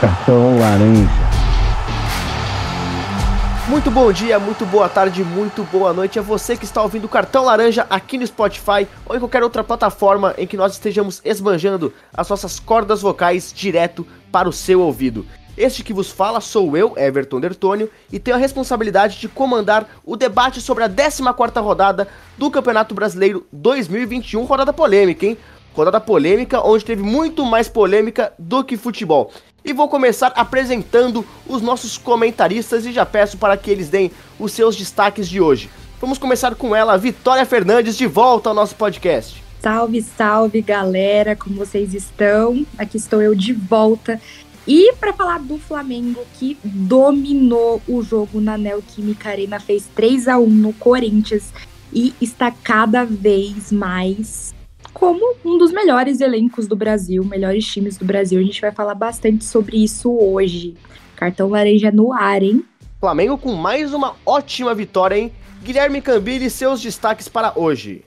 Cartão laranja. Muito bom dia, muito boa tarde, muito boa noite a você que está ouvindo o Cartão Laranja aqui no Spotify ou em qualquer outra plataforma em que nós estejamos esbanjando as nossas cordas vocais direto para o seu ouvido. Este que vos fala sou eu, Everton Dertônio, e tenho a responsabilidade de comandar o debate sobre a 14ª rodada do Campeonato Brasileiro 2021, rodada polêmica, hein? Rodada polêmica onde teve muito mais polêmica do que futebol. E vou começar apresentando os nossos comentaristas e já peço para que eles deem os seus destaques de hoje. Vamos começar com ela, Vitória Fernandes, de volta ao nosso podcast. Salve, salve galera, como vocês estão? Aqui estou eu de volta. E para falar do Flamengo que dominou o jogo na Neoquímica Arena, fez 3 a 1 no Corinthians e está cada vez mais como um dos melhores elencos do Brasil, melhores times do Brasil. A gente vai falar bastante sobre isso hoje. Cartão laranja no ar, hein? Flamengo com mais uma ótima vitória, hein? Guilherme Cambili, seus destaques para hoje.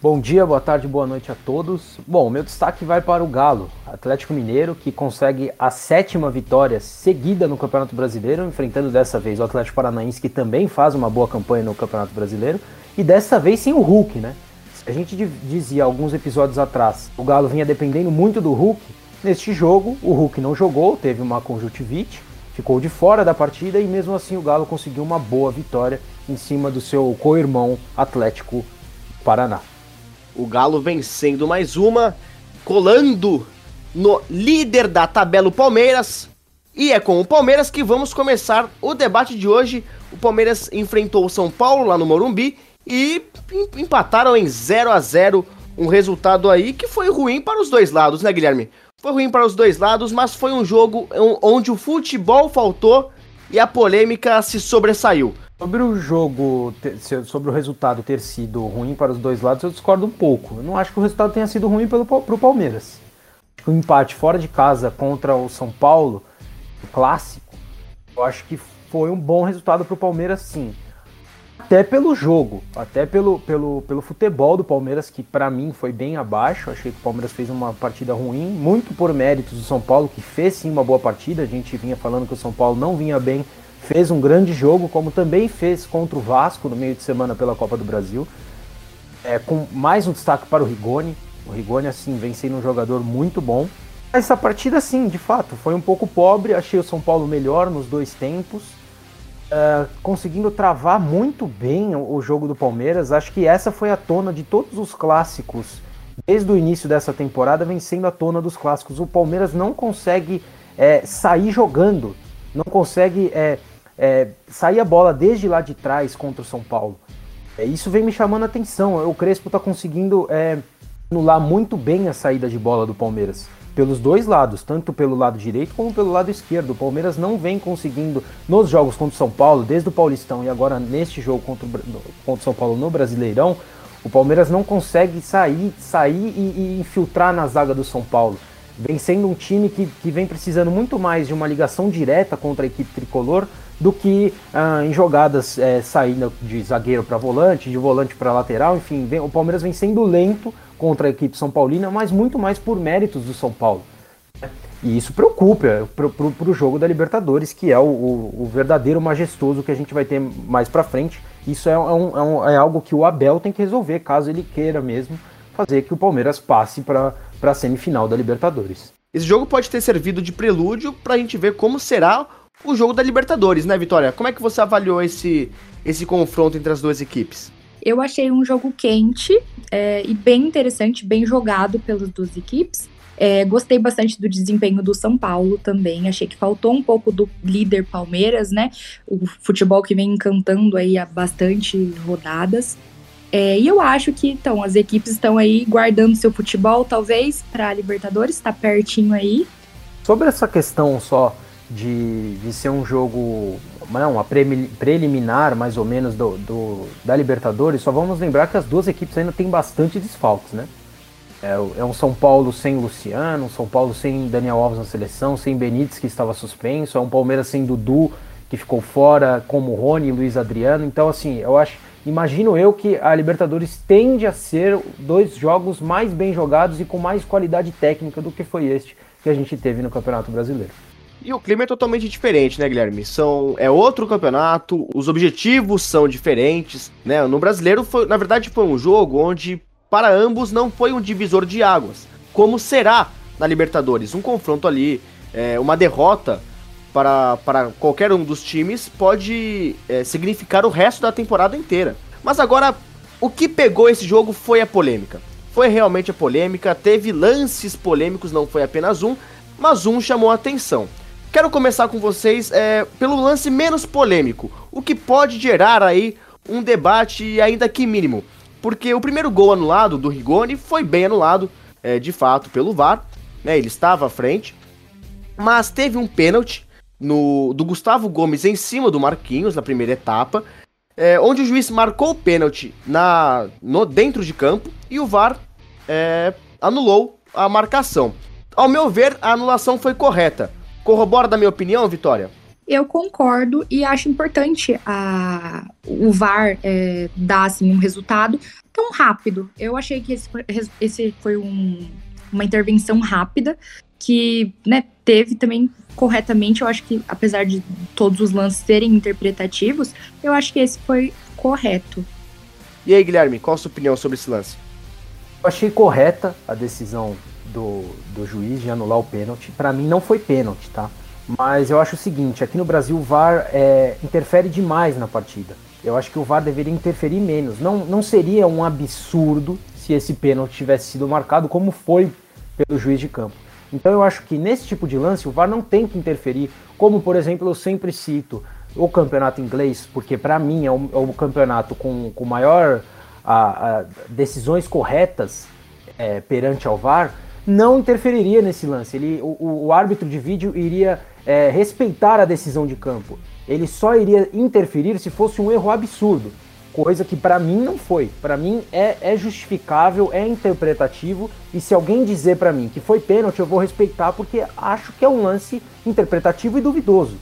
Bom dia, boa tarde, boa noite a todos. Bom, meu destaque vai para o Galo, Atlético Mineiro, que consegue a sétima vitória seguida no Campeonato Brasileiro, enfrentando dessa vez o Atlético Paranaense, que também faz uma boa campanha no Campeonato Brasileiro, e dessa vez sem o Hulk, né? A gente dizia alguns episódios atrás, o Galo vinha dependendo muito do Hulk. Neste jogo, o Hulk não jogou, teve uma conjuntivite, ficou de fora da partida e mesmo assim o Galo conseguiu uma boa vitória em cima do seu co-irmão Atlético Paraná. O Galo vencendo mais uma, colando no líder da tabela o Palmeiras. E é com o Palmeiras que vamos começar o debate de hoje. O Palmeiras enfrentou o São Paulo lá no Morumbi e empataram em 0 a 0 um resultado aí que foi ruim para os dois lados, né, Guilherme? Foi ruim para os dois lados, mas foi um jogo onde o futebol faltou e a polêmica se sobressaiu. Sobre o jogo, sobre o resultado ter sido ruim para os dois lados, eu discordo um pouco. Eu não acho que o resultado tenha sido ruim para o Palmeiras. O empate fora de casa contra o São Paulo, o clássico, eu acho que foi um bom resultado para o Palmeiras, sim até pelo jogo, até pelo, pelo, pelo futebol do Palmeiras, que para mim foi bem abaixo. Achei que o Palmeiras fez uma partida ruim, muito por méritos do São Paulo, que fez sim uma boa partida. A gente vinha falando que o São Paulo não vinha bem, fez um grande jogo, como também fez contra o Vasco no meio de semana pela Copa do Brasil. É, com mais um destaque para o Rigoni. O Rigoni, assim, vem sendo um jogador muito bom. Essa partida, sim, de fato, foi um pouco pobre. Achei o São Paulo melhor nos dois tempos uh, conseguindo travar muito bem o, o, jogo do Palmeiras. Acho que essa foi a tona de todos os clássicos desde o início dessa temporada, vencendo a tona dos clássicos. O Palmeiras não consegue é, sair jogando, não consegue é, é, sair a bola desde lá de trás contra o São Paulo. É, isso vem me chamando a atenção. O Crespo está conseguindo é, anular muito bem a saída de bola do Palmeiras pelos dois lados, tanto pelo lado direito como pelo lado esquerdo. O Palmeiras não vem conseguindo, nos jogos contra o São Paulo, desde o Paulistão e agora neste jogo contra o, contra o São Paulo no Brasileirão, o Palmeiras não consegue sair, sair e, e infiltrar na zaga do São Paulo. Vem sendo um time que, que vem precisando muito mais de uma ligação direta contra a equipe tricolor do que ah, em jogadas é, saindo de zagueiro para volante, de volante para lateral, enfim, vem, o Palmeiras vem sendo lento contra a equipe São Paulina, mas muito mais por méritos do São Paulo. E isso preocupa para o jogo da Libertadores, que é o, o, o, verdadeiro majestoso que a gente vai ter mais para frente. Isso é, um, é, um, é, algo que o Abel tem que resolver, caso ele queira mesmo fazer que o Palmeiras passe para a semifinal da Libertadores. Esse jogo pode ter servido de prelúdio para a gente ver como será o jogo da Libertadores, né, Vitória? Como é que você avaliou esse, esse confronto entre as duas equipes? Eu achei um jogo quente é, e bem interessante, bem jogado pelas duas equipes. É, gostei bastante do desempenho do São Paulo também. Achei que faltou um pouco do líder Palmeiras, né? O futebol que vem encantando aí há bastante rodadas. É, e eu acho que então as equipes estão aí guardando seu futebol, talvez, para a Libertadores, está pertinho aí. Sobre essa questão só de, de ser um jogo, não, uma preliminar mais ou menos do, do, da Libertadores, só vamos lembrar que as duas equipes ainda têm bastante desfalques, né? É, é um São Paulo sem Luciano, um São Paulo sem Daniel Alves na seleção, sem Benítez que estava suspenso, é um Palmeiras sem Dudu que ficou fora, como Rony e Luiz Adriano. Então, assim, eu acho, imagino eu que a Libertadores tende a ser dois jogos mais bem jogados e com mais qualidade técnica do que foi este que a gente teve no Campeonato Brasileiro. E o clima é totalmente diferente, né, Guilherme? São, é outro campeonato, os objetivos são diferentes, né? No brasileiro, foi, na verdade, foi um jogo onde, para ambos, não foi um divisor de águas. Como será na Libertadores? Um confronto ali, é, uma derrota para, para qualquer um dos times pode é, significar o resto da temporada inteira. Mas agora, o que pegou esse jogo foi a polêmica. Foi realmente a polêmica, teve lances polêmicos, não foi apenas um, mas um chamou a atenção. Quero começar com vocês é, pelo lance menos polêmico, o que pode gerar aí um debate ainda que mínimo. Porque o primeiro gol anulado do Rigoni foi bem anulado, é, de fato, pelo VAR, né? Ele estava à frente. Mas teve um pênalti no, do Gustavo Gomes em cima do Marquinhos na primeira etapa, é, onde o juiz marcou o pênalti na, no, dentro de campo e o VAR é, anulou a marcação. Ao meu ver, a anulação foi correta. Corrobora da minha opinião, Vitória? Eu concordo e acho importante a, o VAR é, dar assim, um resultado tão rápido. Eu achei que esse foi, esse foi um, uma intervenção rápida que né, teve também corretamente. Eu acho que, apesar de todos os lances serem interpretativos, eu acho que esse foi correto. E aí, Guilherme, qual a sua opinião sobre esse lance? Eu achei correta a decisão do, do juiz de anular o pênalti. Para mim não foi pênalti, tá? Mas eu acho o seguinte, aqui no Brasil o VAR é, interfere demais na partida. Eu acho que o VAR deveria interferir menos. Não, não seria um absurdo se esse pênalti tivesse sido marcado como foi pelo juiz de campo. Então eu acho que nesse tipo de lance o VAR não tem que interferir, como por exemplo eu sempre cito o campeonato inglês, porque para mim é o, é o, campeonato com, com maior a, a, decisões corretas é, perante ao VAR, não interferiria nesse lance. Ele, o, o árbitro de vídeo iria é, respeitar a decisão de campo. Ele só iria interferir se fosse um erro absurdo, coisa que para mim não foi. Para mim é, é, justificável, é interpretativo e se alguém dizer para mim que foi pênalti, eu vou respeitar porque acho que é um lance interpretativo e duvidoso.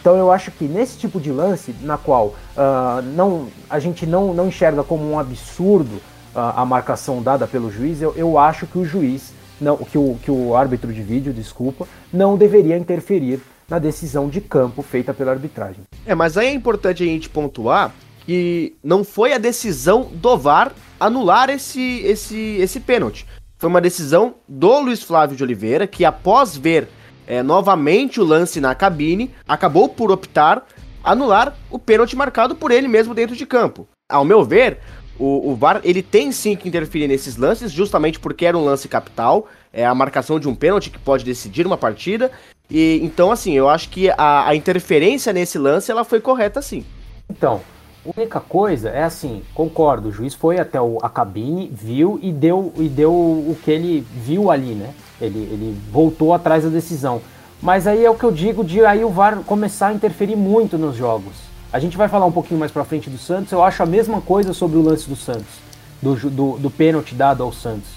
Então eu acho que nesse tipo de lance, na qual uh, não, a gente não, não enxerga como um absurdo uh, a marcação dada pelo juiz, eu, eu acho que o juiz não, que, o, que o árbitro de vídeo, desculpa, não deveria interferir na decisão de campo feita pela arbitragem. É, mas aí é importante a gente pontuar que não foi a decisão do VAR anular esse, esse, esse pênalti. Foi uma decisão do Luiz Flávio de Oliveira, que após ver é, novamente o lance na cabine, acabou por optar anular o pênalti marcado por ele mesmo dentro de campo. Ao meu ver, o, o VAR ele tem sim que interferir nesses lances, justamente porque era um lance capital, é a marcação de um pênalti que pode decidir uma partida. E então, assim, eu acho que a, a interferência nesse lance ela foi correta sim. Então, a única coisa é assim, concordo, o juiz foi até o, a cabine, viu e deu, e deu o que ele viu ali, né? Ele, ele voltou atrás da decisão. Mas aí é o que eu digo de aí o VAR começar a interferir muito nos jogos. A gente vai falar um pouquinho mais pra frente do Santos. Eu acho a mesma coisa sobre o lance do Santos, do, do, do pênalti dado ao Santos.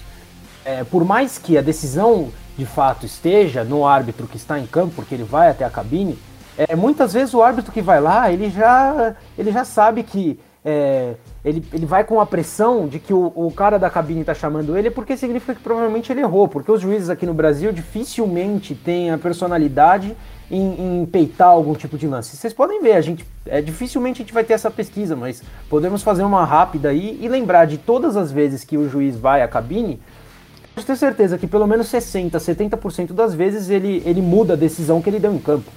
É, por mais que a decisão de fato esteja no árbitro que está em campo, porque ele vai até a cabine, é, muitas vezes o árbitro que vai lá, ele já, ele já sabe que é, ele, ele vai com a pressão de que o, o cara da cabine está chamando ele, porque significa que provavelmente ele errou, porque os juízes aqui no Brasil dificilmente têm a personalidade em, em, peitar algum tipo de lance. Vocês podem ver, a gente é, dificilmente a gente vai ter essa pesquisa, mas podemos fazer uma rápida aí e lembrar de todas as vezes que o juiz vai à cabine, pode ter certeza que pelo menos 60, 70% das vezes ele, ele muda a decisão que ele deu em campo.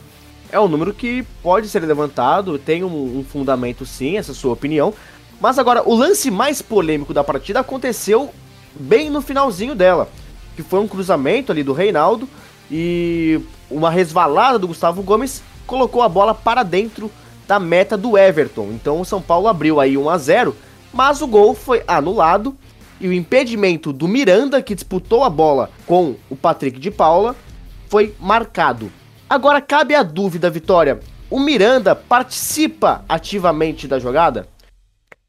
É um número que pode ser levantado, tem um, um fundamento sim, essa sua opinião. Mas agora, o lance mais polêmico da partida aconteceu bem no finalzinho dela, que foi um cruzamento ali do Reinaldo e uma resvalada do Gustavo Gomes colocou a bola para dentro da meta do Everton. Então o São Paulo abriu aí 1 a 0, mas o gol foi anulado e o impedimento do Miranda, que disputou a bola com o Patrick de Paula, foi marcado. Agora cabe a dúvida, Vitória. O Miranda participa ativamente da jogada?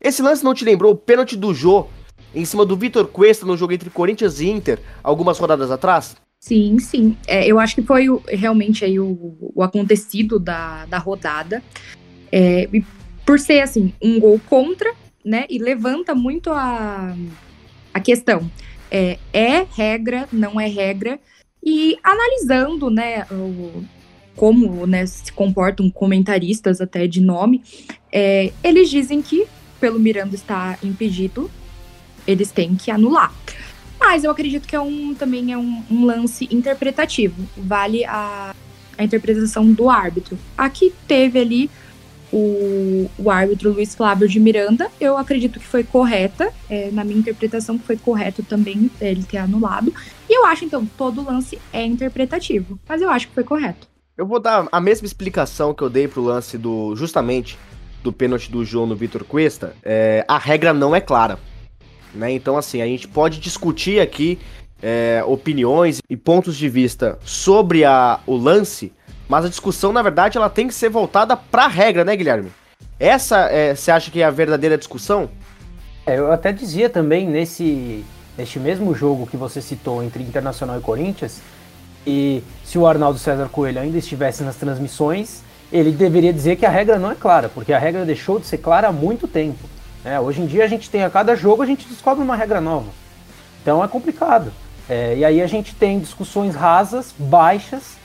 Esse lance não te lembrou o pênalti do Jô em cima do Vitor Cuesta no jogo entre Corinthians e Inter, algumas rodadas atrás? Sim, sim. É, eu acho que foi o, realmente aí o, o, acontecido da, da rodada. É, por ser, assim, um gol contra, né? E levanta muito a, a questão. É, é regra, não é regra. E analisando, né, o, como né, se comportam comentaristas até de nome, é, eles dizem que, pelo Miranda estar impedido, eles têm que anular. Mas eu acredito que é um, também é um, um lance interpretativo. Vale a, a interpretação do árbitro. Aqui teve ali o, o árbitro Luiz Flávio de Miranda, eu acredito que foi correta, é, na minha interpretação foi correto também ele ter anulado. E eu acho, então, todo lance é interpretativo, mas eu acho que foi correto. Eu vou dar a mesma explicação que eu dei pro lance do, justamente, do pênalti do João no Vitor Cuesta. É, a regra não é clara. Né? Então, assim, a gente pode discutir aqui é, opiniões e pontos de vista sobre a, o lance, mas a discussão, na verdade, ela tem que ser voltada para a regra, né, Guilherme? Essa, é, você acha que é a verdadeira discussão? É, eu até dizia também nesse, neste mesmo jogo que você citou entre Internacional e Corinthians, e se o Arnaldo César Coelho ainda estivesse nas transmissões, ele deveria dizer que a regra não é clara, porque a regra deixou de ser clara há muito tempo. É, hoje em dia a gente tem a cada jogo a gente descobre uma regra nova. Então é complicado. É, e aí a gente tem discussões rasas, baixas,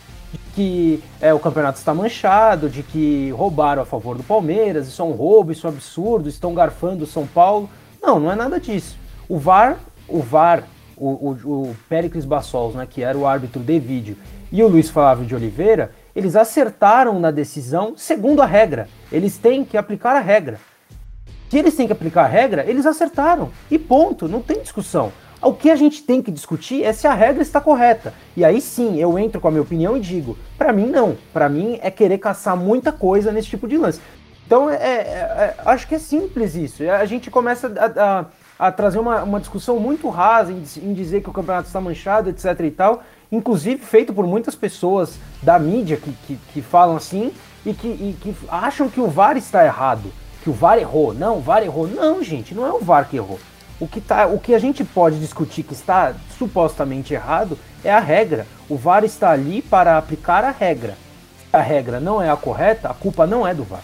que é, o campeonato está manchado, de que roubaram a favor do Palmeiras, isso é um roubo, isso é um absurdo, estão garfando o São Paulo. Não, não é nada disso. O VAR, o VAR, o, o, o Péricles Bassols, né, que era o árbitro de vídeo, e o Luiz Flávio de Oliveira, eles acertaram na decisão segundo a regra. Eles têm que aplicar a regra. Se eles têm que aplicar a regra, eles acertaram. E ponto, não tem discussão. O que a gente tem que discutir é se a regra está correta. E aí sim, eu entro com a minha opinião e digo: para mim, não. Para mim, é querer caçar muita coisa nesse tipo de lance. Então, é, é, é, acho que é simples isso. A gente começa a, a, a trazer uma, uma, discussão muito rasa em, em, dizer que o campeonato está manchado, etc e tal. Inclusive feito por muitas pessoas da mídia que, que, que falam assim e que, e que acham que o VAR está errado. Que o VAR errou. Não, o VAR errou. Não, gente, não é o VAR que errou. O que, tá, o que a gente pode discutir que está supostamente errado é a regra. O VAR está ali para aplicar a regra. Se a regra não é a correta, a culpa não é do VAR.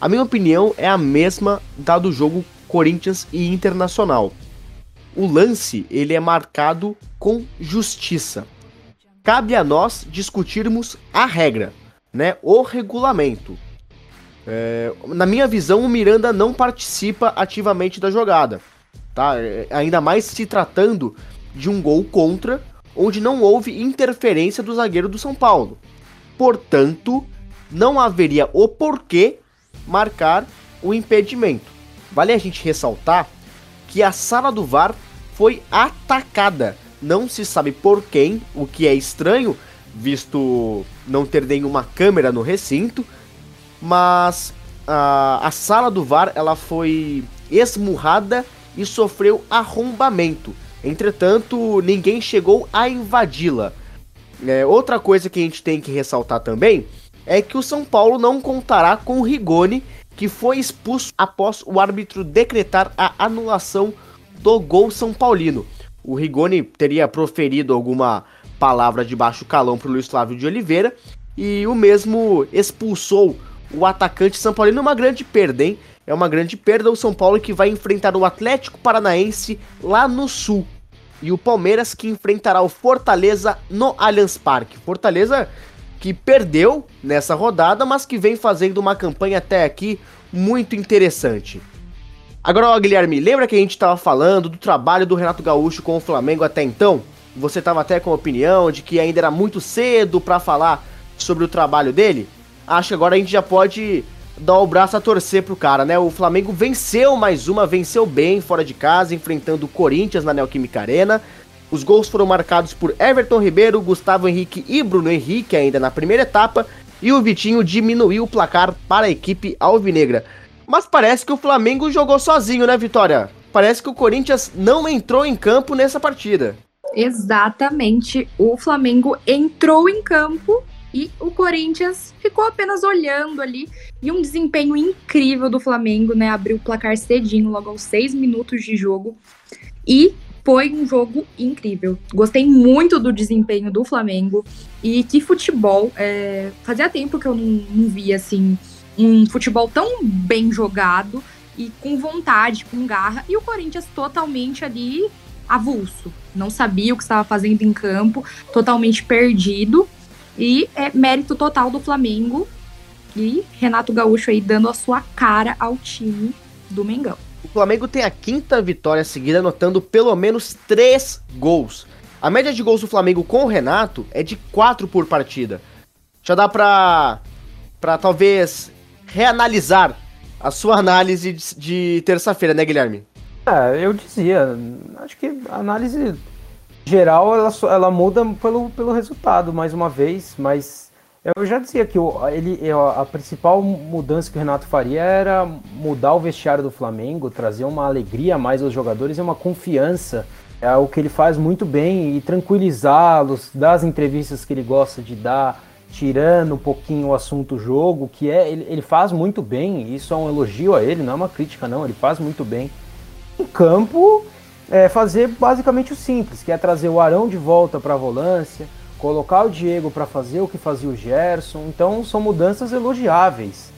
A minha opinião é a mesma da do jogo Corinthians e Internacional. O lance ele é marcado com justiça. Cabe a nós discutirmos a regra, né? O regulamento. É, na minha visão, o Miranda não participa ativamente da jogada tá? É, ainda mais se tratando de um gol contra, onde não houve interferência do zagueiro do São Paulo. Portanto, não haveria o porquê marcar o impedimento. Vale a gente ressaltar que a sala do VAR foi atacada. Não se sabe por quem, o que é estranho, visto não ter nenhuma câmera no recinto, mas a, a sala do VAR ela foi esmurrada e sofreu arrombamento. Entretanto, ninguém chegou a invadi-la. É, outra coisa que a gente tem que ressaltar também é que o São Paulo não contará com o Rigoni, que foi expulso após o árbitro decretar a anulação do gol São Paulino. O Rigoni teria proferido alguma palavra de baixo calão para o Luiz Flávio de Oliveira e o mesmo expulsou o atacante São Paulino, uma grande perda, hein? é uma grande perda o São Paulo que vai enfrentar o Atlético Paranaense lá no Sul. E o Palmeiras que enfrentará o Fortaleza no Allianz Parque. Fortaleza que perdeu nessa rodada, mas que vem fazendo uma campanha até aqui muito interessante. Agora, ó, Guilherme, lembra que a gente estava falando do trabalho do Renato Gaúcho com o Flamengo até então? Você estava até com a opinião de que ainda era muito cedo para falar sobre o trabalho dele? Acho que agora a gente já pode dar o braço a torcer pro cara, né? O Flamengo venceu mais uma, venceu bem fora de casa, enfrentando o Corinthians na Neoquímica Arena. Os gols foram marcados por Everton Ribeiro, Gustavo Henrique e Bruno Henrique ainda na primeira etapa, e o Vitinho diminuiu o placar para a equipe alvinegra. Mas parece que o Flamengo jogou sozinho, né, Vitória? Parece que o Corinthians não entrou em campo nessa partida. Exatamente. O Flamengo entrou em campo e o Corinthians ficou apenas olhando ali. E um desempenho incrível do Flamengo, né? Abriu o placar cedinho, logo aos seis minutos de jogo. E foi um jogo incrível. Gostei muito do desempenho do Flamengo. E que futebol. É... Fazia tempo que eu não, não via, assim, um futebol tão bem jogado e com vontade, com garra. E o Corinthians totalmente ali avulso. Não sabia o que estava fazendo em campo, totalmente perdido. E é mérito total do Flamengo. E Renato Gaúcho aí dando a sua cara ao time do Mengão. O Flamengo tem a quinta vitória seguida, anotando pelo menos três gols. A média de gols do Flamengo com o Renato é de quatro por partida. Já dá pra, pra talvez reanalisar a sua análise de, de terça-feira, né, Guilherme? É, eu dizia, acho que a análise geral ela, ela muda pelo, pelo resultado, mais uma vez, mas eu já dizia que ele, a principal mudança que o Renato faria era mudar o vestiário do Flamengo, trazer uma alegria mais aos jogadores e uma confiança. É o que ele faz muito bem e tranquilizá-los, das entrevistas que ele gosta de dar, tirando um pouquinho o assunto jogo, que é ele, ele faz muito bem, isso é um elogio a ele, não é uma crítica não, ele faz muito bem. Em campo, é, fazer basicamente o simples, que é trazer o Arão de volta para a volância, colocar o Diego para fazer o que fazia o Gerson. Então são mudanças elogiáveis.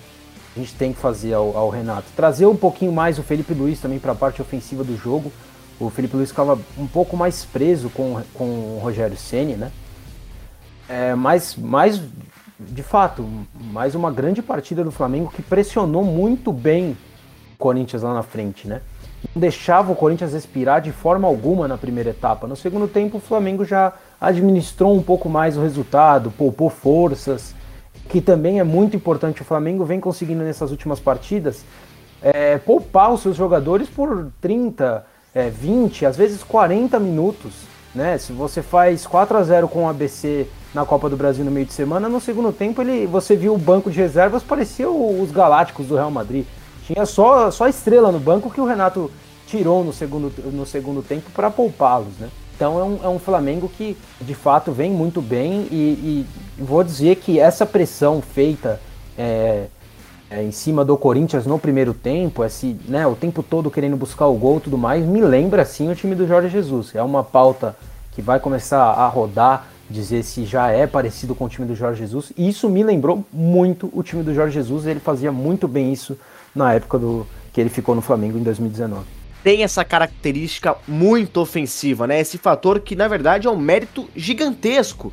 A gente tem que fazer ao, ao Renato. Trazer um pouquinho mais o Felipe Luiz também para a parte ofensiva do jogo. O Felipe Luiz ficava um pouco mais preso com, com o Rogério Ceni, né? É, mas, mas, de fato, mais uma grande partida do Flamengo que pressionou muito bem o Corinthians lá na frente, né? Não deixava o Corinthians respirar de forma alguma na primeira etapa. No segundo tempo, o Flamengo já administrou um pouco mais o resultado, poupou forças, que também é muito importante. O Flamengo vem conseguindo nessas últimas partidas é, poupar os seus jogadores por 30, é, 20, às vezes 40 minutos. Né? Se você faz 4 a 0 com o ABC na Copa do Brasil no meio de semana, no segundo tempo ele, você viu o banco de reservas, parecia os Galácticos do Real Madrid. Tinha só, só estrela no banco que o Renato tirou no segundo, no segundo tempo para poupá-los, né? Então é um, é um Flamengo que de fato vem muito bem e, e vou dizer que essa pressão feita é, é, em cima do Corinthians no primeiro tempo, esse, né, o tempo todo querendo buscar o gol e tudo mais, me lembra sim o time do Jorge Jesus. É uma pauta que vai começar a rodar, dizer se já é parecido com o time do Jorge Jesus. E isso me lembrou muito o time do Jorge Jesus, ele fazia muito bem isso na época do que ele ficou no Flamengo em 2019. Tem essa característica muito ofensiva, né? Esse fator que na verdade é um mérito gigantesco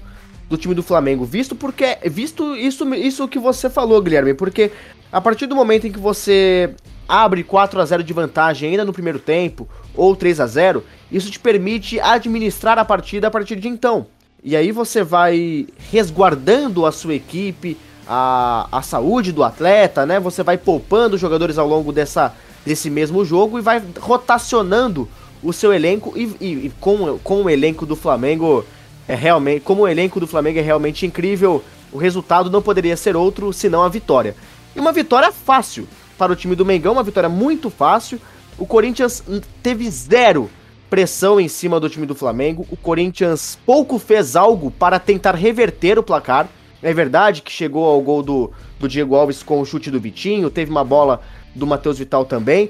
do time do Flamengo, visto porque visto isso isso que você falou, Guilherme, porque a partir do momento em que você abre 4 a 0 de vantagem ainda no primeiro tempo ou 3 a 0, isso te permite administrar a partida a partir de então. E aí você vai resguardando a sua equipe, a, a saúde do atleta, né? Você vai poupando jogadores ao longo dessa, desse mesmo jogo e vai rotacionando o seu elenco e, e, e com, com o elenco do Flamengo é realmente, como o elenco do Flamengo é realmente incrível, o resultado não poderia ser outro senão a vitória. E uma vitória fácil para o time do Mengão, uma vitória muito fácil. O Corinthians teve zero pressão em cima do time do Flamengo. O Corinthians pouco fez algo para tentar reverter o placar. É verdade que chegou ao gol do, do Diego Alves com o chute do Vitinho, teve uma bola do Matheus Vital também,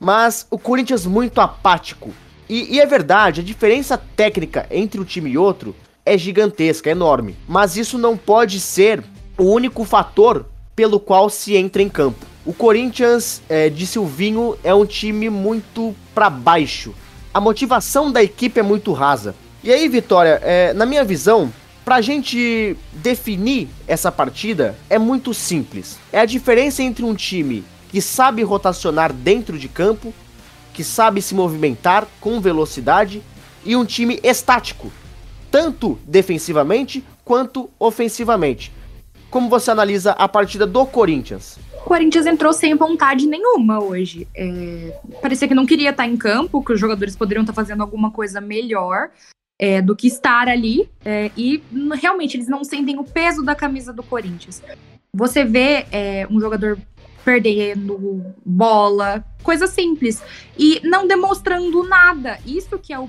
mas o Corinthians muito apático. E, e é verdade, a diferença técnica entre um time e outro é gigantesca, é enorme. Mas isso não pode ser o único fator pelo qual se entra em campo. O Corinthians é, de Silvinho é um time muito para baixo. A motivação da equipe é muito rasa. E aí, Vitória, é, na minha visão, Pra gente definir essa partida é muito simples. É a diferença entre um time que sabe rotacionar dentro de campo, que sabe se movimentar com velocidade, e um time estático, tanto defensivamente quanto ofensivamente. Como você analisa a partida do Corinthians? O Corinthians entrou sem vontade nenhuma hoje. É, parecia que não queria estar em campo, que os jogadores poderiam estar fazendo alguma coisa melhor é, do que estar ali. É, e realmente eles não sentem o peso da camisa do Corinthians. Você vê é, um jogador perdendo bola, coisa simples. E não demonstrando nada. Isso que é o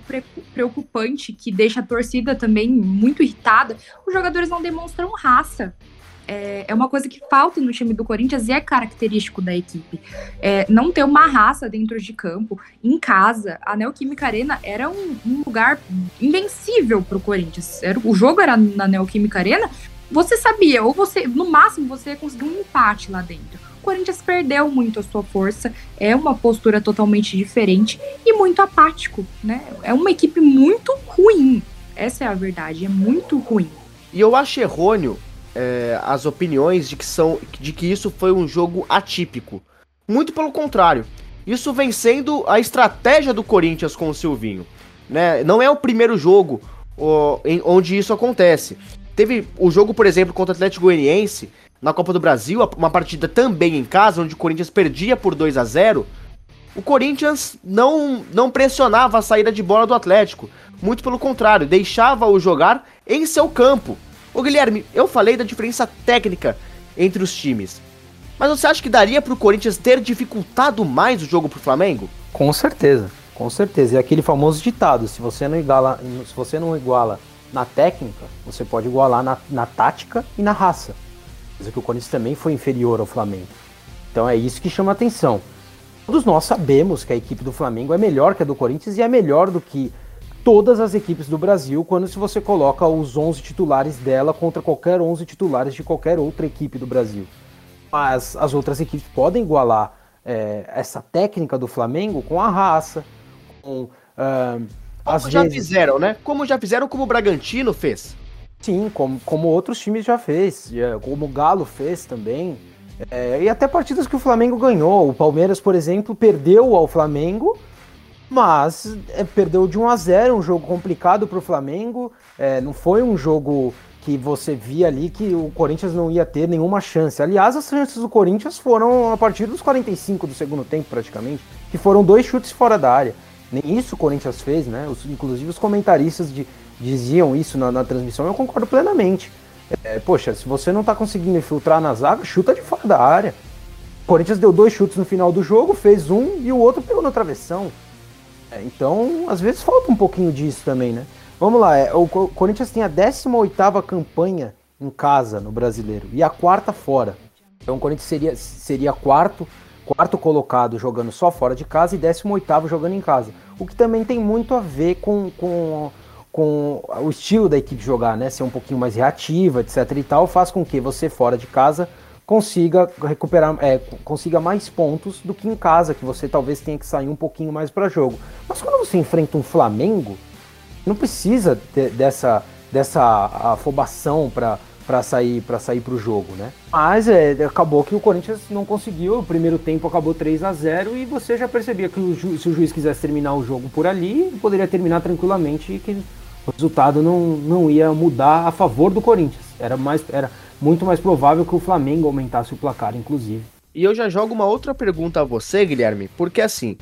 preocupante, que deixa a torcida também muito irritada. Os jogadores não demonstram raça é, é uma coisa que falta no time do Corinthians e é característico da equipe. É, não ter uma raça dentro de campo, em casa. A Neoquímica Arena era um, um lugar invencível para o Corinthians. Era, o jogo era na Neoquímica Arena, você sabia, ou você, no máximo, você ia conseguir um empate lá dentro. O Corinthians perdeu muito a sua força, é uma postura totalmente diferente e muito apático, né? É uma equipe muito ruim. Essa é a verdade, é muito ruim. E eu acho errôneo é, as opiniões de que, são, de que isso foi um jogo atípico. Muito pelo contrário. Isso vem sendo a estratégia do Corinthians com o Silvinho. Né? Não é o primeiro jogo ó, em, onde isso acontece. Teve o jogo, por exemplo, contra o Atlético Goianiense, na Copa do Brasil, uma partida também em casa, onde o Corinthians perdia por 2 a 0 o Corinthians não, não pressionava a saída de bola do Atlético. Muito pelo contrário, deixava-o jogar em seu campo. Ô Guilherme, eu falei da diferença técnica entre os times. Mas você acha que daria para o Corinthians ter dificultado mais o jogo para o Flamengo? Com certeza, com certeza. E aquele famoso ditado: se você não iguala, se você não iguala na técnica, você pode igualar na, na tática e na raça. Mas que o Corinthians também foi inferior ao Flamengo. Então é isso que chama atenção. Todos nós sabemos que a equipe do Flamengo é melhor que a do Corinthians e é melhor do que todas as equipes do Brasil quando se você coloca os 11 titulares dela contra qualquer 11 titulares de qualquer outra equipe do Brasil. Mas as outras equipes podem igualar é, essa técnica do Flamengo com a raça, com uh, como já vezes... fizeram, né? Como já fizeram, como o Bragantino fez. Sim, como, como outros times já fez, como o Galo fez também. É, e até partidas que o Flamengo ganhou. O Palmeiras, por exemplo, perdeu ao Flamengo, mas é, perdeu de 1 a 0 um jogo complicado para o Flamengo. É, não foi um jogo que você via ali que o Corinthians não ia ter nenhuma chance. Aliás, as chances do Corinthians foram a partir dos 45 do segundo tempo, praticamente, que foram dois chutes fora da área. Nem isso o Corinthians fez, né? Os, inclusive os comentaristas de, diziam isso na, na, transmissão, eu concordo plenamente. É, poxa, se você não está conseguindo infiltrar na zaga, chuta de fora da área. O Corinthians deu dois chutes no final do jogo, fez um e o outro pegou na travessão. É, então, às vezes falta um pouquinho disso também, né? Vamos lá, é, o Corinthians tem a 18ª campanha em casa no Brasileiro e a quarta fora. Então o Corinthians seria, seria quarto quarto colocado jogando só fora de casa e 18 jogando em casa. O que também tem muito a ver com, com, com o estilo da equipe jogar, né? Ser um pouquinho mais reativa, etc. e tal, faz com que você fora de casa consiga recuperar, é, consiga mais pontos do que em casa, que você talvez tenha que sair um pouquinho mais para jogo. Mas quando você enfrenta um Flamengo, não precisa de, dessa, dessa afobação para para sair para sair para o jogo, né? Mas é, acabou que o Corinthians não conseguiu. O primeiro tempo acabou 3 a 0 e você já percebia que o se o juiz quisesse terminar o jogo por ali, poderia terminar tranquilamente e que o resultado não, não ia mudar a favor do Corinthians. Era mais era muito mais provável que o Flamengo aumentasse o placar, inclusive. E eu já jogo uma outra pergunta a você, Guilherme, porque assim,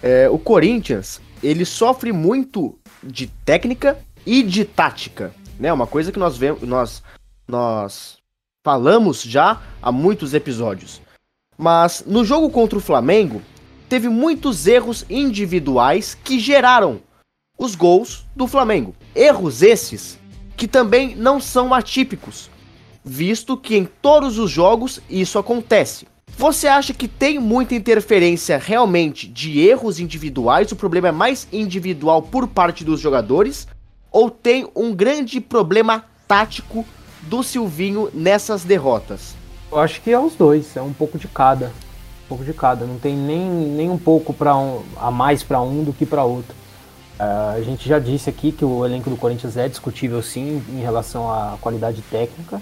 é, o Corinthians ele sofre muito de técnica e de tática, né? Uma coisa que nós vemos, nós nós falamos já há muitos episódios. Mas no jogo contra o Flamengo, teve muitos erros individuais que geraram os gols do Flamengo. Erros esses que também não são atípicos, visto que em todos os jogos isso acontece. Você acha que tem muita interferência realmente de erros individuais? O problema é mais individual por parte dos jogadores? Ou tem um grande problema tático do Silvinho nessas derrotas? Eu acho que é os dois, é um pouco de cada. Um pouco de cada, não tem nem, nem um pouco para um, a mais para um do que para outro. Uh, a gente já disse aqui que o elenco do Corinthians é discutível sim em relação à qualidade técnica,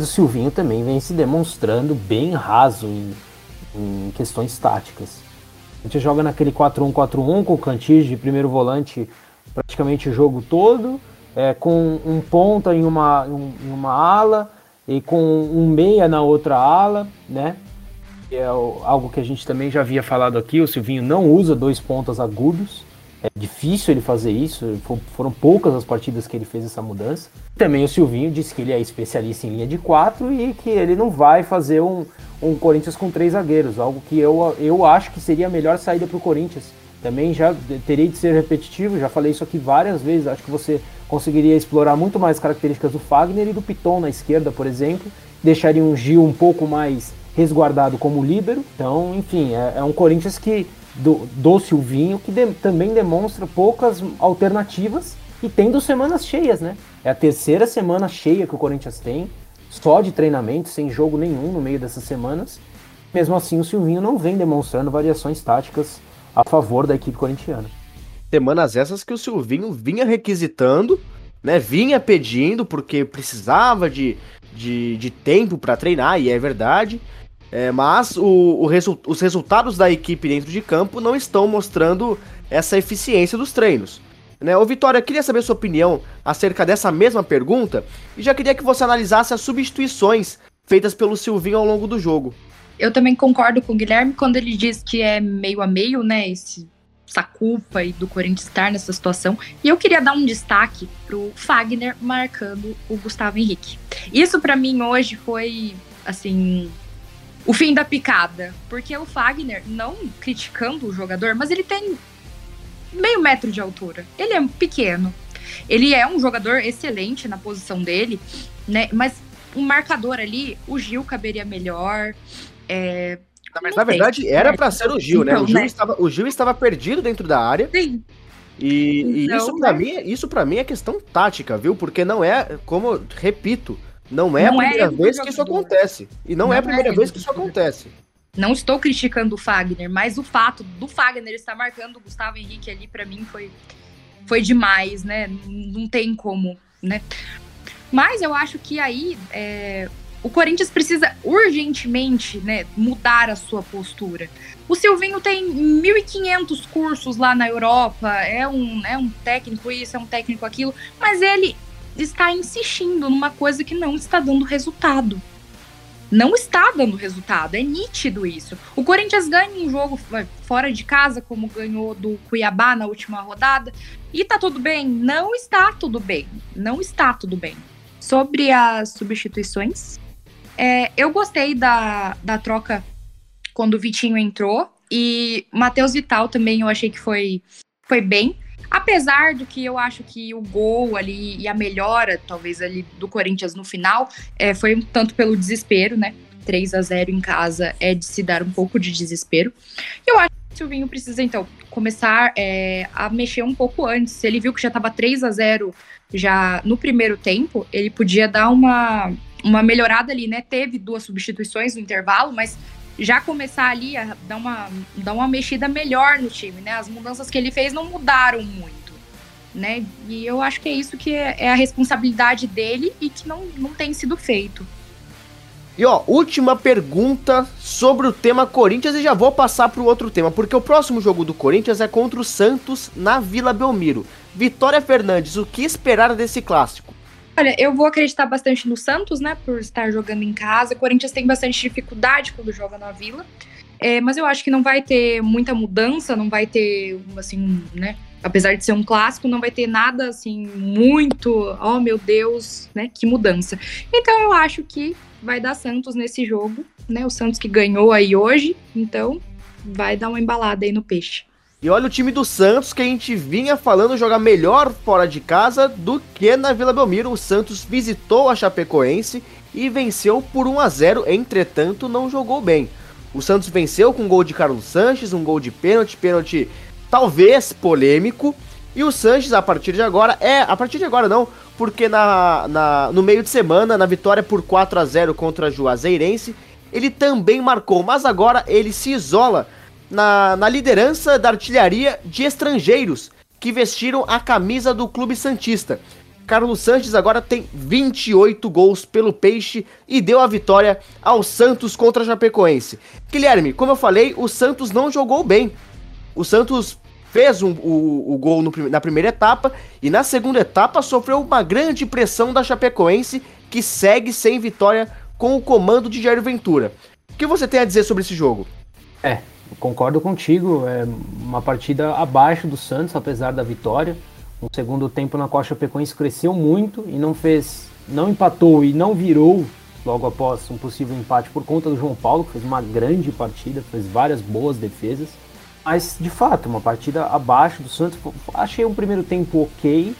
mas o Silvinho também vem se demonstrando bem raso em, em questões táticas. A gente joga naquele 4-1-4-1 com o Cantis de primeiro volante praticamente o jogo todo é, com um ponta em uma, em uma ala e com um meia na outra ala, né? É algo que a gente também já havia falado aqui, o Silvinho não usa dois pontas agudos. É difícil ele fazer isso, foram poucas as partidas que ele fez essa mudança. Também o Silvinho disse que ele é especialista em linha de quatro e que ele não vai fazer um, um Corinthians com três zagueiros, algo que eu, eu acho que seria a melhor saída para o Corinthians. Também já terei de ser repetitivo, já falei isso aqui várias vezes, acho que você conseguiria explorar muito mais características do Fagner e do Piton na esquerda, por exemplo. Deixaria um Gil um pouco mais resguardado como líbero. Então, enfim, é, é um Corinthians que do, do Silvinho que de, também demonstra poucas alternativas e tendo semanas cheias, né? É a terceira semana cheia que o Corinthians tem, só de treinamento, sem jogo nenhum no meio dessas semanas. Mesmo assim, o Silvinho não vem demonstrando variações táticas a favor da equipe corintiana. Semanas essas que o Silvinho vinha requisitando né? Vinha pedindo porque precisava de, de, de tempo para treinar, e é verdade. É, mas o, o resu os resultados da equipe dentro de campo não estão mostrando essa eficiência dos treinos. Né? Ô Vitória, queria saber sua opinião acerca dessa mesma pergunta e já queria que você analisasse as substituições feitas pelo Silvinho ao longo do jogo. Eu também concordo com o Guilherme quando ele diz que é meio a meio, né? Esse, essa culpa aí do Corinthians estar nessa situação. E eu queria dar um destaque pro Fagner marcando o Gustavo Henrique. Isso para mim hoje foi, assim, o fim da picada. Porque o Fagner, não criticando o jogador, mas ele tem meio metro de altura. Ele é pequeno. Ele é um jogador excelente na posição dele, né? Mas um marcador ali, o Gil caberia melhor. É, mas na verdade era para ser o Gil, né? então, né? O Gil, né? Estava, o Gil estava perdido dentro da área. Sim. E, então, e isso para né? mim, isso para mim é questão tática, viu? Porque não é, como repito, não é não a é primeira é vez que isso acontece. E não, não é a primeira é vez que isso acontece. Não estou criticando o Fagner, mas o fato do Fagner estar marcando o Gustavo Henrique ali, para mim, foi, foi demais, né? Não tem como, né? Mas eu acho que aí é, o Corinthians precisa urgentemente né, mudar a sua postura. O Silvinho tem 1.500 cursos lá na Europa, é um, é um técnico isso, é um técnico aquilo, mas ele está insistindo numa coisa que não está dando resultado não está dando resultado. É nítido isso. O Corinthians ganha um jogo fora de casa, como ganhou do Cuiabá na última rodada, e tá tudo bem? Não está tudo bem. Não está tudo bem. Sobre as substituições, é, eu gostei da, da troca quando o Vitinho entrou, e Matheus Vital também eu achei que foi, foi bem. Apesar do que eu acho que o gol ali e a melhora, talvez, ali do Corinthians no final, é, foi um tanto pelo desespero, né? 3 a 0 em casa é de se dar um pouco de desespero. Eu acho que o Silvinho precisa, então, começar é, a mexer um pouco antes. Ele viu que já estava 3 a 0 já no primeiro tempo, ele podia dar uma, uma melhorada ali, né? Teve duas substituições no intervalo, mas já começar ali a dar uma, dar uma mexida melhor no time, né? As mudanças que ele fez não mudaram muito, né? E eu acho que é isso que é, é a responsabilidade dele e que não, não tem sido feito. E ó, última pergunta sobre o tema Corinthians e já vou passar para o outro tema, porque o próximo jogo do Corinthians é contra o Santos na Vila Belmiro. Vitória Fernandes, o que esperar desse clássico? Olha, eu vou acreditar bastante no Santos, né? Por estar jogando em casa. O Corinthians tem bastante dificuldade quando joga na Vila. É, mas eu acho que não vai ter muita mudança, não vai ter, assim, né? Apesar de ser um clássico, não vai ter nada assim muito, oh meu Deus, né? Que mudança. Então eu acho que vai dar Santos nesse jogo, né? O Santos que ganhou aí hoje, então vai dar uma embalada aí no peixe. E olha o time do Santos que a gente vinha falando jogar melhor fora de casa do que na Vila Belmiro. O Santos visitou a Chapecoense e venceu por 1 a 0, entretanto não jogou bem. O Santos venceu com um gol de Carlos Sanches, um gol de pênalti, pênalti talvez polêmico. E o Sanches, a partir de agora, é, a partir de agora não, porque na, na, no meio de semana, na vitória por 4 a 0 contra a Juazeirense, ele também marcou, mas agora ele se isola na, na liderança da artilharia de estrangeiros que vestiram a camisa do Clube Santista. Carlos Sanches agora tem 28 gols pelo Peixe e deu a vitória ao Santos contra a Chapecoense. Guilherme, como eu falei, o Santos não jogou bem. O Santos fez um, o, o gol no, na primeira etapa e na segunda etapa sofreu uma grande pressão da Chapecoense que segue sem vitória com o comando de Jair Ventura. O que você tem a dizer sobre esse jogo? É, concordo contigo, é uma partida abaixo do Santos, apesar da vitória. Um segundo tempo na qual a Chapecoense cresceu muito e não fez, não empatou e não virou logo após um possível empate por conta do João Paulo, que fez uma grande partida, fez várias boas defesas. Mas, de fato, uma partida abaixo do Santos. Achei um primeiro tempo ok,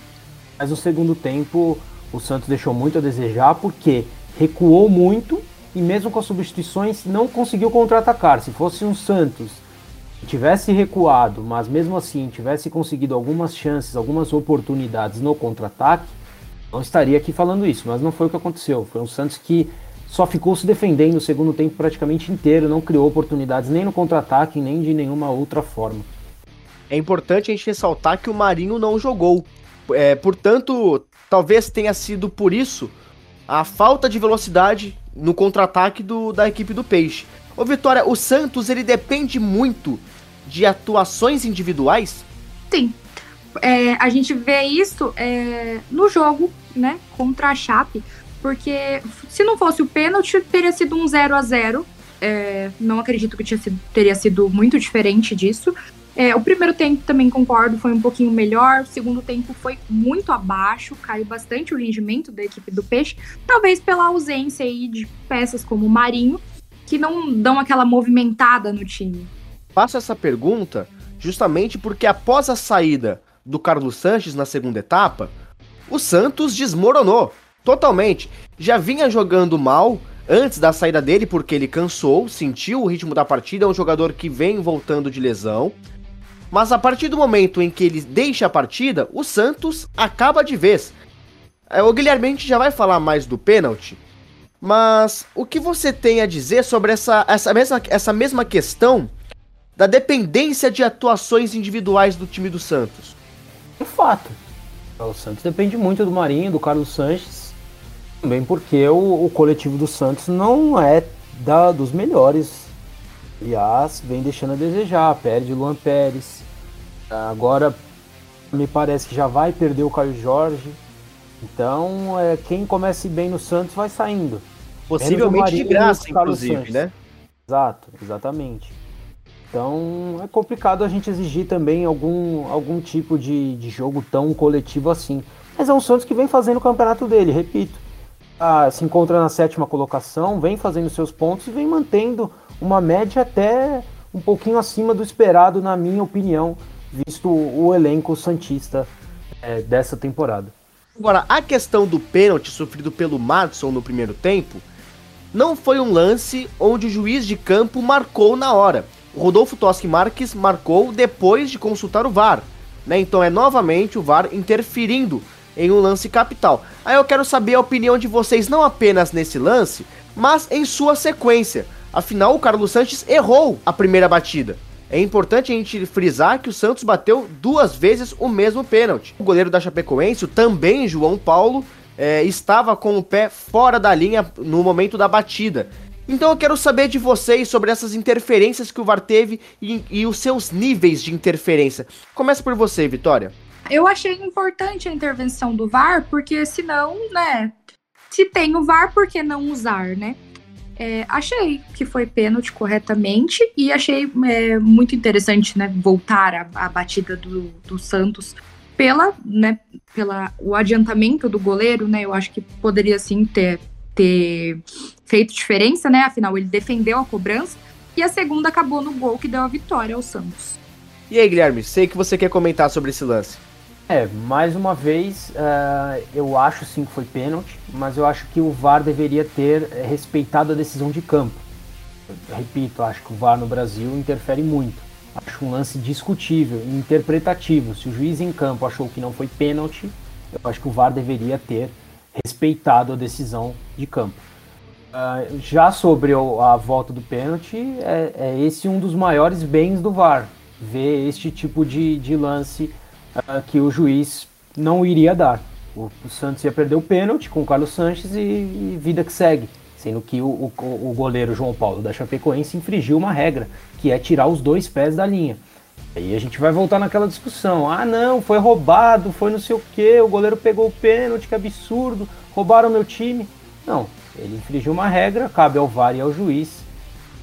mas no segundo tempo o Santos deixou muito a desejar, porque recuou muito e mesmo com as substituições não conseguiu contra-atacar. Se fosse um Santos tivesse recuado, mas mesmo assim tivesse conseguido algumas chances, algumas oportunidades no contra-ataque, não estaria aqui falando isso, mas não foi o que aconteceu. Foi um Santos que só ficou se defendendo o segundo tempo praticamente inteiro, não criou oportunidades nem no contra-ataque, nem de nenhuma outra forma. É importante a gente ressaltar que o Marinho não jogou, É, portanto, talvez tenha sido por isso a falta de velocidade no contra-ataque da equipe do Peixe. Ô Vitória, o Santos ele depende muito de atuações individuais? Sim. É, a gente vê isso é, no jogo, né, contra a Chape, porque se não fosse o pênalti, teria sido um 0 a 0 é, Não acredito que sido, teria sido muito diferente disso. É, o primeiro tempo também concordo, foi um pouquinho melhor. O segundo tempo foi muito abaixo, caiu bastante o rendimento da equipe do Peixe, talvez pela ausência aí de peças como o Marinho, que não dão aquela movimentada no time. Faço essa pergunta justamente porque após a saída do Carlos Sanches na segunda etapa, o Santos desmoronou totalmente. Já vinha jogando mal antes da saída dele porque ele cansou, sentiu o ritmo da partida, é um jogador que vem voltando de lesão. Mas a partir do momento em que ele deixa a partida, o Santos acaba de vez. É, o Guilherme a gente já vai falar mais do pênalti, mas o que você tem a dizer sobre essa, essa, mesma, essa mesma questão da dependência de atuações individuais do time do Santos? É fato. O Santos depende muito do Marinho, do Carlos Sanches, também porque o, o coletivo do Santos não é da, dos melhores. Aliás, vem deixando a desejar, perde Luan Pérez, Agora me parece que já vai perder o Caio Jorge. Então, é, quem comece bem no Santos vai saindo. Possivelmente de graça, inclusive, né? Exato, exatamente. Então é complicado a gente exigir também algum, algum tipo de, de jogo tão coletivo assim. Mas é um Santos que vem fazendo o campeonato dele, repito. Ah, se encontra na sétima colocação, vem fazendo seus pontos e vem mantendo uma média até um pouquinho acima do esperado, na minha opinião, visto o elenco Santista é, dessa temporada. Agora, a questão do pênalti sofrido pelo Madison no primeiro tempo não foi um lance onde o juiz de campo marcou na hora. O Rodolfo Toschi Marques marcou depois de consultar o VAR. Né? Então é novamente o VAR interferindo em um lance capital. Aí eu quero saber a opinião de vocês não apenas nesse lance, mas em sua sequência. Afinal, o Carlos Sanches errou a primeira batida. É importante a gente frisar que o Santos bateu duas vezes o mesmo pênalti. O goleiro da Chapecoense, também João Paulo, é, estava com o pé fora da linha no momento da batida. Então eu quero saber de vocês sobre essas interferências que o VAR teve e, e os seus níveis de interferência. Começa por você, Vitória. Eu achei importante a intervenção do VAR, porque senão, né, se tem o VAR, por que não usar, né? É, achei que foi pênalti corretamente e achei é, muito interessante, né, voltar a, a batida do, do, Santos pela, né, pela o adiantamento do goleiro, né, eu acho que poderia sim ter, ter feito diferença, né, afinal ele defendeu a cobrança e a segunda acabou no gol que deu a vitória ao Santos. E aí, Guilherme, sei que você quer comentar sobre esse lance. É, mais uma vez, uh, eu acho sim que foi pênalti, mas eu acho que o VAR deveria ter eh, respeitado a decisão de campo. Eu repito, acho que o VAR no Brasil interfere muito. Acho um lance discutível, interpretativo. Se o juiz em campo achou que não foi pênalti, eu acho que o VAR deveria ter respeitado a decisão de campo. Uh, já sobre a volta do pênalti, é, é, esse um dos maiores bens do VAR, ver este tipo de, de lance uh, que o juiz não iria dar. O, o, Santos ia perder o pênalti com o Carlos Sanches e, e vida que segue. Sendo que o, o, o, goleiro João Paulo da Chapecoense infringiu uma regra, que é tirar os dois pés da linha. Aí a gente vai voltar naquela discussão. Ah, não, foi roubado, foi não sei o que, o goleiro pegou o pênalti, que absurdo, roubaram meu time. Não, ele infringiu uma regra, cabe ao VAR e ao juiz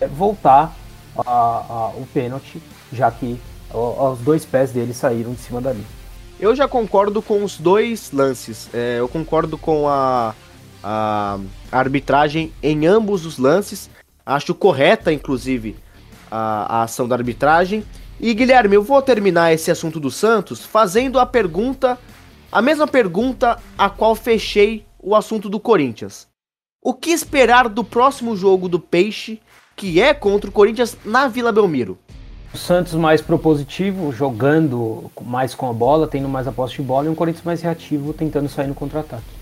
é, voltar a, a, o pênalti, já que os dois pés dele saíram de cima da linha. Eu já concordo com os dois lances. É, eu concordo com a, a, arbitragem em ambos os lances. Acho correta, inclusive, a, a ação da arbitragem. E Guilherme, eu vou terminar esse assunto do Santos fazendo a pergunta, a mesma pergunta a qual fechei o assunto do Corinthians. O que esperar do próximo jogo do Peixe, que é contra o Corinthians na Vila Belmiro? O Santos mais propositivo, jogando mais com a bola, tendo mais a posse de bola, e um Corinthians mais reativo, tentando sair no contra-ataque.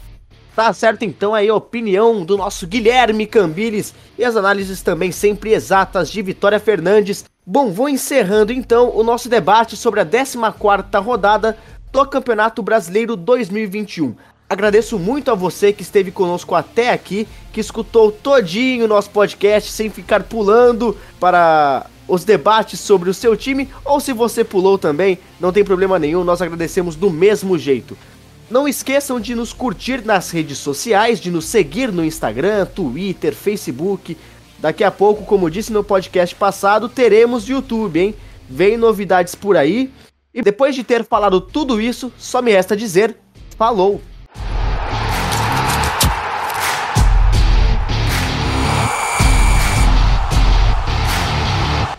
Tá certo então aí a opinião do nosso Guilherme Cambiles e as análises também sempre exatas de Vitória Fernandes. Bom, vou encerrando então o nosso debate sobre a 14ª rodada do Campeonato Brasileiro 2021. Agradeço muito a você que esteve conosco até aqui, que escutou todinho o nosso podcast sem ficar pulando para os debates sobre o seu time, ou se você pulou também, não tem problema nenhum, nós agradecemos do mesmo jeito. Não esqueçam de nos curtir nas redes sociais, de nos seguir no Instagram, Twitter, Facebook. Daqui a pouco, como disse no podcast passado, teremos YouTube, hein? Vem novidades por aí. E depois de ter falado tudo isso, só me resta dizer: falou!